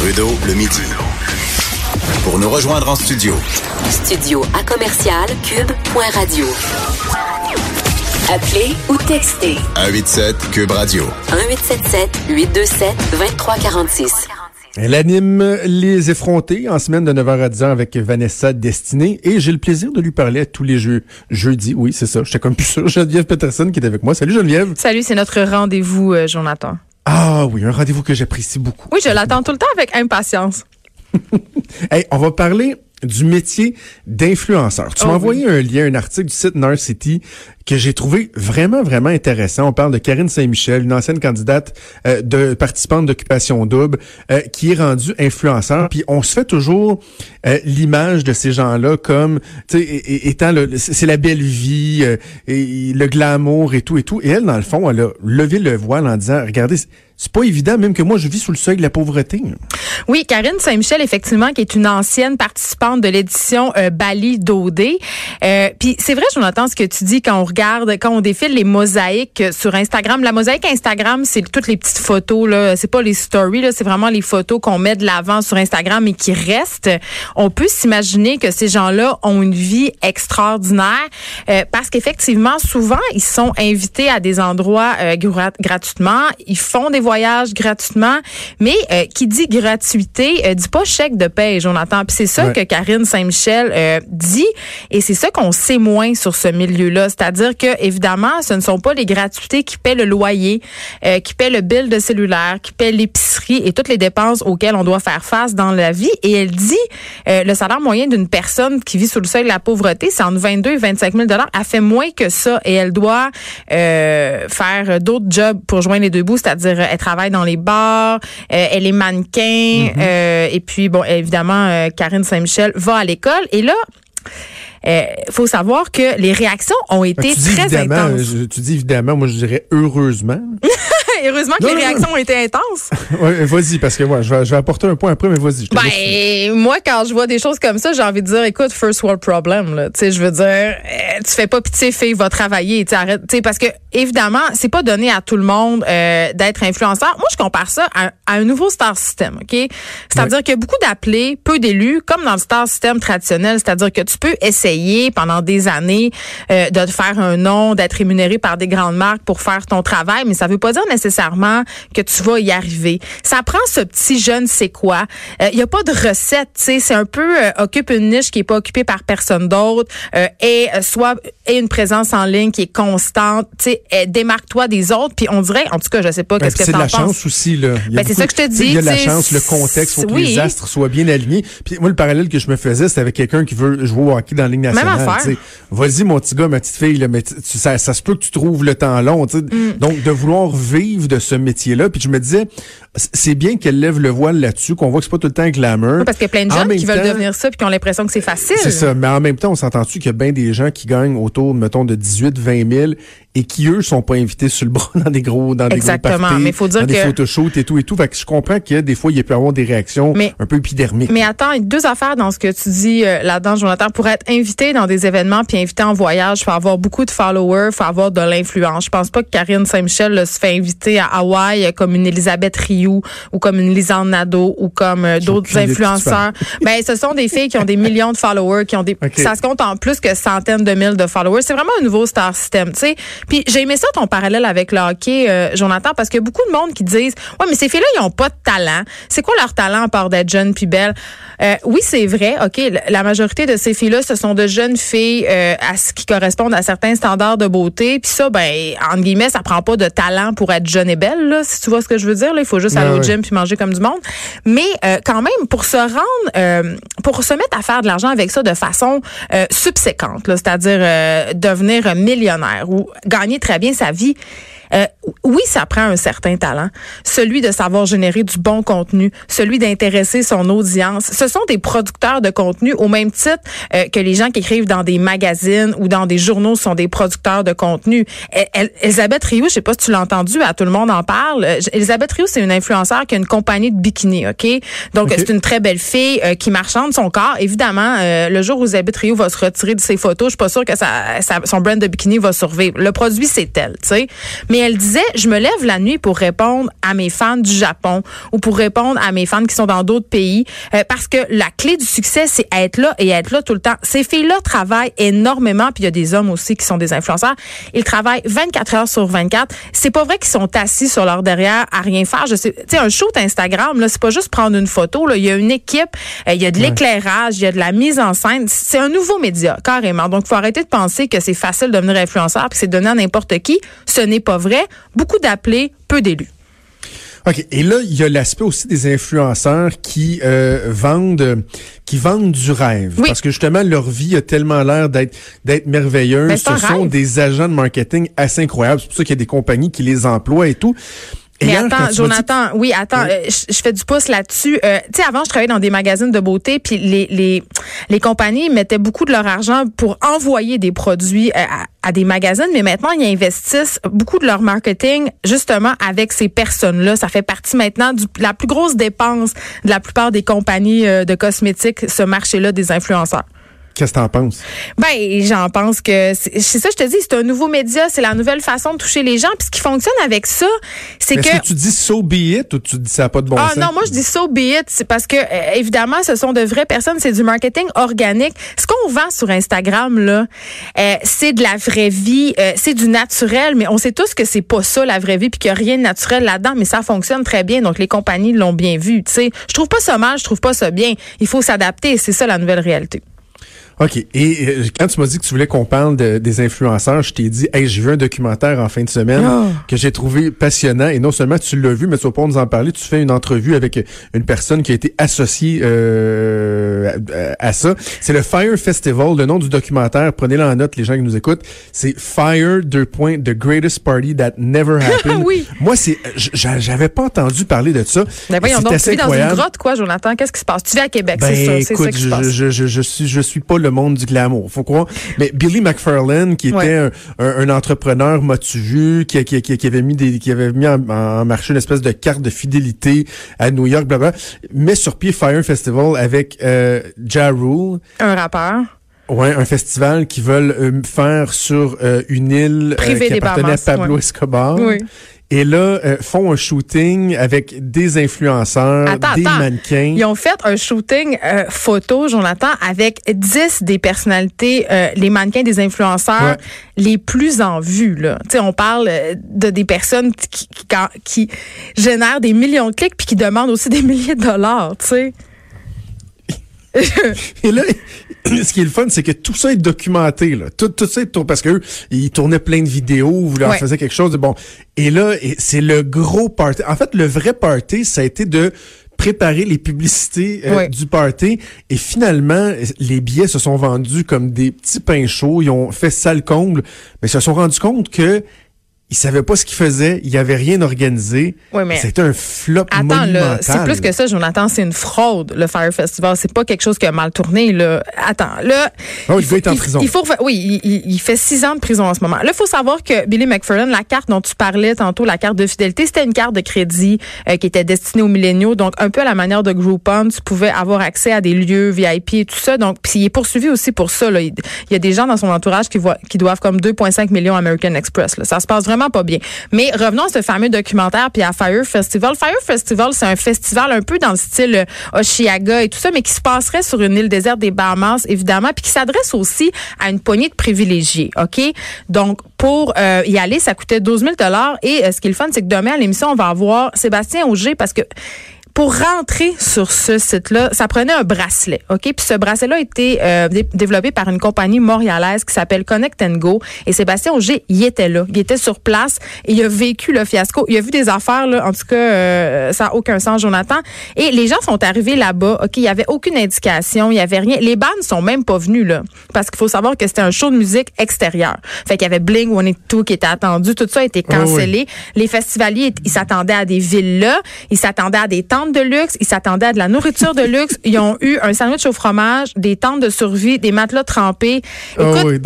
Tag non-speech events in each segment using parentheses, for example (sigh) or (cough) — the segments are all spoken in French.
Trudeau, le midi. Pour nous rejoindre en studio. Studio à commercial cube.radio. Appelez ou textez 187 Cube Radio. 1877 827 2346. Elle anime Les effrontés en semaine de 9h à 10h avec Vanessa Destinée et j'ai le plaisir de lui parler à tous les jeux jeudi. Oui, c'est ça. J'étais comme plus sûr. Geneviève Peterson qui est avec moi. Salut Geneviève. Salut, c'est notre rendez-vous, euh, Jonathan. Ah oui, un rendez-vous que j'apprécie beaucoup. Oui, je l'attends tout le temps avec impatience. (laughs) Hey, on va parler du métier d'influenceur. Tu Oh m'as oui. envoyé un lien, un article du site Narcity que j'ai trouvé vraiment, vraiment intéressant. On parle de Karine Saint-Michel, une ancienne candidate euh, de participante d'Occupation Double, euh, qui est rendue influenceur. Puis on se fait toujours euh, l'image de ces gens-là comme, tu sais, étant le, c'est la belle vie, euh, et le glamour et tout et tout. Et elle, dans le fond, elle a levé le voile en disant, regardez, c'est- pas évident, même que moi, je vis sous le seuil de la pauvreté. Oui, Karine Saint-Michel, effectivement, qui est une ancienne participante de l'édition euh, Bali d'OD. Euh, Puis c'est vrai, Jonathan, ce que tu dis quand on regarde, quand on défile les mosaïques sur Instagram. La mosaïque Instagram, c'est toutes les petites photos, là. C'est pas les stories, là. C'est vraiment les photos qu'on met de l'avant sur Instagram et qui restent. On peut s'imaginer que ces gens-là ont une vie extraordinaire euh, parce qu'effectivement, souvent, ils sont invités à des endroits euh, gra- gratuitement. Ils font des voyages gratuitement. Mais euh, qui dit gratuité, euh, dit pas chèque de paie, Jonathan. Puis c'est ça Ouais. que Karine Saint-Michel euh, dit. Et c'est ça qu'on sait moins sur ce milieu-là. C'est-à-dire que, évidemment, ce ne sont pas les gratuités qui paient le loyer, euh, qui paient le bill de cellulaire, qui paient l'épicerie et toutes les dépenses auxquelles on doit faire face dans la vie. Et elle dit, euh, le salaire moyen d'une personne qui vit sous le seuil de la pauvreté, c'est entre 22 et 25 000 Elle fait moins que ça et elle doit euh, faire d'autres jobs pour joindre les deux bouts, c'est-à-dire elle travaille dans les bars, euh, elle est mannequin, euh, et puis bon, évidemment, euh, Karine Saint-Michel va à l'école. Et là, il faut savoir que les réactions ont été tu très évidemment, intenses. je- tu dis évidemment, moi je dirais heureusement. (laughs) Heureusement que Non, les non, non. réactions ont été intenses. (laughs) ouais, vas-y, parce que moi, je vais, je vais apporter un point après, mais vas-y. Ben, moi, quand je vois des choses comme ça, j'ai envie de dire, écoute, first world problem, là. Tu sais, je veux dire, euh, tu fais pas pitié, fille, va travailler, tu sais, arrête. Tu sais, parce que, évidemment, c'est pas donné à tout le monde euh, d'être influenceur. Moi, je compare ça à, à un nouveau star system, OK? C'est-à-dire qu'il y a beaucoup d'appelés, peu d'élus, comme dans le star system traditionnel. C'est-à-dire que tu peux essayer pendant des années euh, de te faire un nom, d'être rémunéré par des grandes marques pour faire ton travail, mais ça veut pas dire nécessairement que tu vas y arriver. Ça prend ce petit jeune c'est quoi. Il y a pas de recette, tu sais, c'est un peu euh, occupe une niche qui est pas occupée par personne d'autre euh, et euh, soit et une présence en ligne qui est constante, tu sais, euh, démarque-toi des autres puis on dirait en tout cas, je sais pas Ouais, qu'est-ce que c'est de tu la penses. chance aussi là. Ben, c'est ça que je te tu dis, Il y a la tu sais, chance, le contexte, faut que oui. les astres soient bien alignés. Puis moi, le parallèle que je me faisais, c'était avec quelqu'un qui veut jouer au hockey dans la Ligue nationale. affaire. tu sais. Vas-y, mon petit gars, ma petite fille, là, mais tu- tu- ça, ça se peut que tu trouves le temps long. tu. Mm. Donc, de vouloir vivre de ce métier-là. Puis je me disais, c'est bien qu'elle lève le voile là-dessus, qu'on voit que c'est pas tout le temps glamour. Parce qu'il y a plein de même qui veulent devenir ça puis qui ont l'impression que c'est facile. C'est ça. Mais en même temps, on s'entend-tu qu'il y a bien des gens qui gagnent autour, mettons, de 18, 20 000 et qui, eux, sont pas invités sur le bras (laughs) dans des gros, dans des Exactement. gros parties, Mais faut dire dans des photoshoots et tout et tout. Fait que je comprends que des fois, il peut y avoir des réactions Mais- un peu épidermiques. Mais attends, il y a deux affaires dans ce que tu dis euh, là-dedans, Jonathan. Pour être invité dans des événements puis invité en voyage, faut avoir beaucoup de followers, faut avoir de l'influence. Je pense pas que Karine Saint-Michel se fait inviter à Hawaï comme une Elisabeth Rioux ou comme une Lisanne Nadeau ou comme euh, d'autres influenceurs. ben, ce sont des filles qui ont des millions de followers, qui ont des, ça se compte en plus que centaines de mille de followers. C'est vraiment un nouveau star system, tu sais. Puis j'ai aimé ça ton parallèle avec le hockey, euh, Jonathan, parce qu'il y a beaucoup de monde qui disent, ouais, mais ces filles-là, ils ont pas de talent. C'est quoi leur talent à part d'être jeunes puis belles? Euh, oui, c'est vrai. OK, la- la majorité de ces filles-là, ce sont de jeunes filles euh, à ce qui correspondent à certains standards de beauté. Puis ça, ben, entre guillemets, ça prend pas de talent pour être jeune et belle, là, si tu vois ce que je veux dire. Là. Il faut juste Ouais, aller au gym puis manger comme du monde. Mais euh, quand même, pour se rendre, euh, pour se mettre à faire de l'argent avec ça de façon euh, subséquente, c'est-à-dire euh, devenir millionnaire ou gagner très bien sa vie, Euh, oui, ça prend un certain talent, celui de savoir générer du bon contenu, celui d'intéresser son audience. Ce sont des producteurs de contenu au même titre euh, que les gens qui écrivent dans des magazines ou dans des journaux sont des producteurs de contenu. Elisabeth Rioux, je sais pas si tu l'as entendu, à tout le monde en parle. Euh, Elisabeth Rioux, c'est une influenceur qui a une compagnie de bikini, OK? Donc, c'est une très belle fille euh, qui marchande son corps. Évidemment, le jour où Elisabeth Rioux va se retirer de ses photos, je suis pas sûre que ça, son brand de bikini va survivre. Le produit, c'est elle, tu sais? Mais elle disait, je me lève la nuit pour répondre à mes fans du Japon ou pour répondre à mes fans qui sont dans d'autres pays parce que la clé du succès, c'est être là et être là tout le temps. Ces filles-là travaillent énormément, puis il y a des hommes aussi qui sont des influenceurs. Ils travaillent 24 heures sur 24. C'est pas vrai qu'ils sont assis sur leur derrière à rien faire. Je sais, tu sais, un shoot Instagram, là, c'est pas juste prendre une photo. Là. Il y a une équipe, euh, il y a de l'éclairage, il y a de la mise en scène. C'est un nouveau média, carrément. Donc, faut arrêter de penser que c'est facile de devenir influenceur, puis c'est donné à n'importe qui. Ce n'est pas vrai. Beaucoup d'appelés, peu d'élus. OK. Et là, il y a l'aspect aussi des influenceurs qui euh, vendent qui vendent du rêve. Parce que justement, leur vie a tellement l'air d'être d'être merveilleuse. Ce sont des agents de marketing assez incroyables. C'est pour ça qu'il y a des compagnies qui les emploient et tout. Mais attends, Jonathan, oui, attends, euh, je, fais du pouce là-dessus. Euh, tu sais, avant, je travaillais dans des magazines de beauté, puis les, les, les compagnies mettaient beaucoup de leur argent pour envoyer des produits euh, à, à, des magazines, mais maintenant, ils investissent beaucoup de leur marketing justement avec ces personnes-là. Ça fait partie maintenant de la plus grosse dépense de la plupart des compagnies de cosmétiques, ce marché-là des influenceurs. Qu'est-ce que t'en penses? Ben, j'en pense que c'est ça, je te dis, c'est un nouveau média, c'est la nouvelle façon de toucher les gens. Puis ce qui fonctionne avec ça, c'est que. Est-ce que tu dis so be it ou tu dis ça n'a pas de bon ah, sens? Ah non, moi je dis so be it, c'est parce que euh, évidemment, ce sont de vraies personnes, c'est du marketing organique. Ce qu'on vend sur Instagram là, euh, c'est de la vraie vie, euh, c'est du naturel, mais on sait tous que c'est pas ça la vraie vie, puis qu'il n'y a rien de naturel là-dedans, mais ça fonctionne très bien. Donc les compagnies l'ont bien vu. Tu sais, je trouve pas ça mal, je trouve pas ça bien. Il faut s'adapter, c'est ça la nouvelle réalité. OK. Et euh, quand tu m'as dit que tu voulais qu'on parle de, des influenceurs, je t'ai dit, hey, j'ai vu un documentaire en fin de semaine ah. que j'ai trouvé passionnant. Et non seulement tu l'as vu, mais tu vas pas nous en parler. Tu fais une entrevue avec une personne qui a été associée euh, à, ça. C'est le Fire Festival. Le nom du documentaire, prenez-le en note, les gens qui nous écoutent. C'est Fire, deux points, The Greatest Party That Never Happened. oui. Moi, c'est, j'avais pas entendu parler de ça. Ben voyons donc, tu vis dans une grotte, quoi, Jonathan? Qu'est-ce qui se passe? Tu vis à Québec, c'est ben, ça. C'est ça qui je, se passe. Je, je, je, suis, je suis pas le monde du glamour. Faut croire. Mais Billy McFarlane, qui était un, un, entrepreneur motivu, qui, qui, qui, avait mis des, qui avait mis en, marché une espèce de carte de fidélité à New York, blablabla, met sur pied Fire Festival avec euh, Ja Rule. Un rappeur. Ouais, un festival qui veulent euh, faire sur euh, une île euh, qui appartenait à Pablo Escobar. Oui et là euh, font un shooting avec des influenceurs, des mannequins. Ils ont fait un shooting euh, photo, Jonathan, avec 10 des personnalités, euh, les mannequins des influenceurs les plus en vue. Là. sais, on parle de des personnes qui, qui, qui, génèrent des millions de clics puis qui demandent aussi (laughs) des milliers de dollars. Tu sais. (laughs) et là, (coughs) ce qui est le fun, c'est que tout ça est documenté. Là. Tout, tout ça est parce qu'eux, ils tournaient plein de vidéos, vous leur faisaient quelque chose de bon. Et là, c'est le gros party. En fait, le vrai party, ça a été de préparer les publicités euh, du party. Et finalement, les billets se sont vendus comme des petits pains chauds. Ils ont fait sale comble, mais ils se sont rendus compte que il savait pas ce qu'il faisait, il avait rien organisé. Oui, mais c'était un flop Attends, là, c'est plus que ça, Jonathan, c'est une fraude le Fire Festival, c'est pas quelque chose qui a mal tourné là. Attends, là oh, il, faut, en prison. Il, faut oui, il, fait six ans de prison en ce moment. Là, il faut savoir que Billy McFerrin, la carte dont tu parlais tantôt, la carte de fidélité, c'était une carte de crédit euh, qui était destinée aux milléniaux, donc un peu à la manière de Groupon, tu pouvais avoir accès à des lieux VIP et tout ça. Donc puis il est poursuivi aussi pour ça là. Il, y a des gens dans son entourage qui voient qui doivent comme 2.5 millions American Express là. Ça se passe vraiment pas bien. Mais revenons à ce fameux documentaire puis à Fire Festival. Fire Festival, c'est un festival un peu dans le style euh, Oshiaga et tout ça, mais qui se passerait sur une île déserte des Bahamas, évidemment, puis qui s'adresse aussi à une poignée de privilégiés, OK? Donc, pour euh, y aller, ça coûtait 12 000 Et euh, ce qui est le fun, c'est que demain, à l'émission, on va avoir Sébastien Auger parce que pour rentrer sur ce site-là, ça prenait un bracelet, OK? Puis ce bracelet-là a été euh, dé- développé par une compagnie montréalaise qui s'appelle Connect and Go. Et Sébastien Auger, il était là. Il était sur place et il a vécu le fiasco. Il a vu des affaires, là. En tout cas, euh, ça n'a aucun sens, Jonathan. Et les gens sont arrivés là-bas, OK? Il n'y avait aucune indication, il n'y avait rien. Les bandes sont même pas venus, là. Parce qu'il faut savoir que c'était un show de musique extérieur. Fait qu'il y avait Bling 182 qui était attendu. Tout ça a été oui. cancellé. Les festivaliers, ils s'attendaient à des villas, ils s'attendaient à des tentes de luxe, ils s'attendaient à de la nourriture de luxe. Ils ont eu un sandwich au fromage, des tentes de survie, des matelas trempés. Ah Écoute,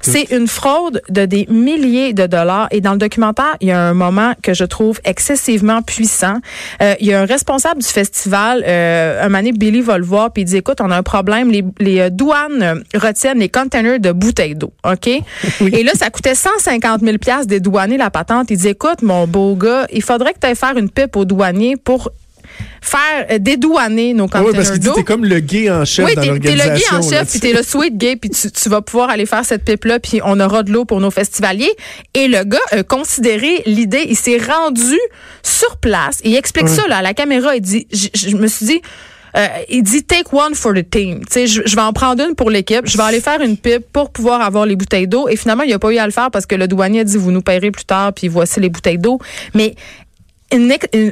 c'est- une fraude de des milliers de dollars. Et dans le documentaire, il y a un moment que je trouve excessivement puissant. Euh, il y a un responsable du festival, euh, un mané Billy va le voir, puis il dit, écoute, on a un problème. Les, les euh, douanes retiennent les containers de bouteilles d'eau, OK? (laughs) Et là, ça coûtait 150 000 pièces dédouaner la patente. Il dit, écoute, mon beau gars, il faudrait que tu ailles faire une pipe au douanier pour faire euh, dédouaner nos Ah oui, containers parce qu'il dit t'es comme le gay en chef Oui, dans t'es, t'es l'organisation. le gay en chef, puis t'es le sweet gay, puis tu, tu vas pouvoir aller faire cette pipe-là, puis on aura de l'eau pour nos festivaliers. Et le gars a considéré l'idée, il s'est rendu sur place, et il explique ça là, à la caméra, il dit, je, me suis dit, euh, il dit take one for the team. Tu sais, je, je vais en prendre une pour l'équipe. Je vais aller faire une pipe pour pouvoir avoir les bouteilles d'eau. Et finalement, il a pas eu à le faire parce que le douanier a dit vous nous paierez plus tard. Puis voici les bouteilles d'eau. Mais euh,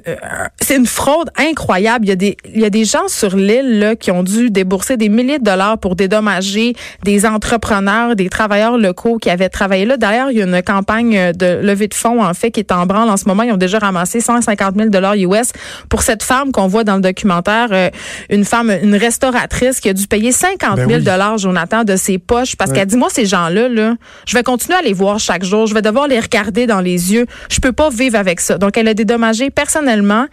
c'est une fraude incroyable. Il y a des, il y a des gens sur l'île là, qui ont dû débourser des milliers de dollars pour dédommager des entrepreneurs, des travailleurs locaux qui avaient travaillé là. D'ailleurs, il y a une campagne de levée de fonds en fait qui est en branle en ce moment. Ils ont déjà ramassé 150 000 dollars US pour cette femme qu'on voit dans le documentaire, euh, une femme, une restauratrice qui a dû payer 50 000 Ben oui. dollars, Jonathan, de ses poches parce Ouais. qu'elle dit moi ces gens-là là, je vais continuer à les voir chaque jour, je vais devoir les regarder dans les yeux, je peux pas vivre avec ça. Donc elle a dédommagé personnellement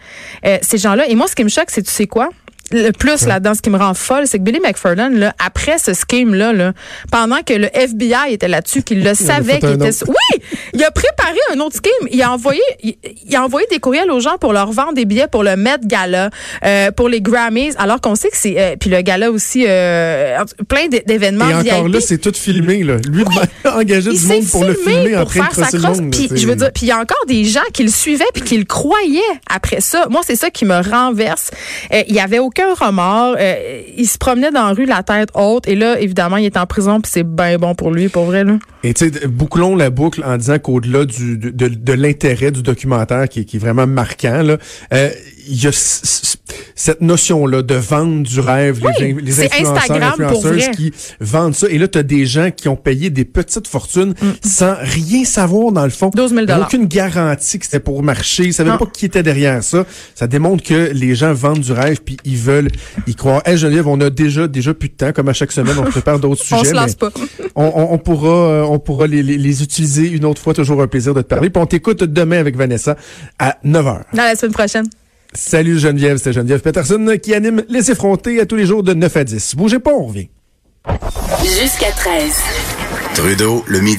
euh, ces gens-là. Et moi ce qui me choque c'est tu sais quoi? Le plus là-dedans, ce qui me rend folle, c'est que Billy McFarland, là, après ce scheme-là, là, pendant que le FBI était là-dessus, qu'il le (laughs) savait, qu'il était... autre. Oui! Il a préparé un autre scheme. Il a envoyé, il, il a envoyé des courriels aux gens pour leur vendre des billets pour le Met Gala, euh, pour les Grammys, alors qu'on sait que c'est... euh, puis le gala aussi, euh, plein d'événements Et encore VIP. là, c'est tout filmé. Là. Lui a engagé Il du monde pour le filmé filmer pour de faire sa crosse. Puis je veux dire, puis il y a encore des gens qui le suivaient puis qui le croyaient après ça. Moi, c'est ça qui me renverse. Euh, il y avait aucun remords. Euh, il se promenait dans la rue la tête haute et là, évidemment, il est en prison puis c'est bien bon pour lui, pour vrai là. Et tu sais, bouclons la boucle en disant qu'au-delà du, de, de, de l'intérêt du documentaire qui, est- qui est vraiment marquant, là, euh, il y a cette notion-là de vendre du rêve, Oui, les, les c'est influenceurs, Instagram influenceuses qui vendent ça. Et là, tu as des gens qui ont payé des petites fortunes sans rien savoir dans le fond. 12 000 Il y a aucune garantie que c'était pour marcher. Ils savaient Non. pas qui était derrière ça. Ça démontre que les gens vendent du rêve puis ils veulent y croire. Hey Geneviève, on a déjà déjà plus de temps. Comme à chaque semaine, on prépare d'autres (laughs) sujets. On se lance mais- pas. on, on- on pourra, euh, on pourra les, les- les utiliser une autre fois. Toujours un plaisir de te parler. Puis on t'écoute demain avec Vanessa à 9h. Dans la semaine prochaine. Salut Geneviève, c'est Geneviève Peterson qui anime Les effrontés à tous les jours de 9 à 10. Bougez pas, on revient. Jusqu'à 13. Trudeau, le midi.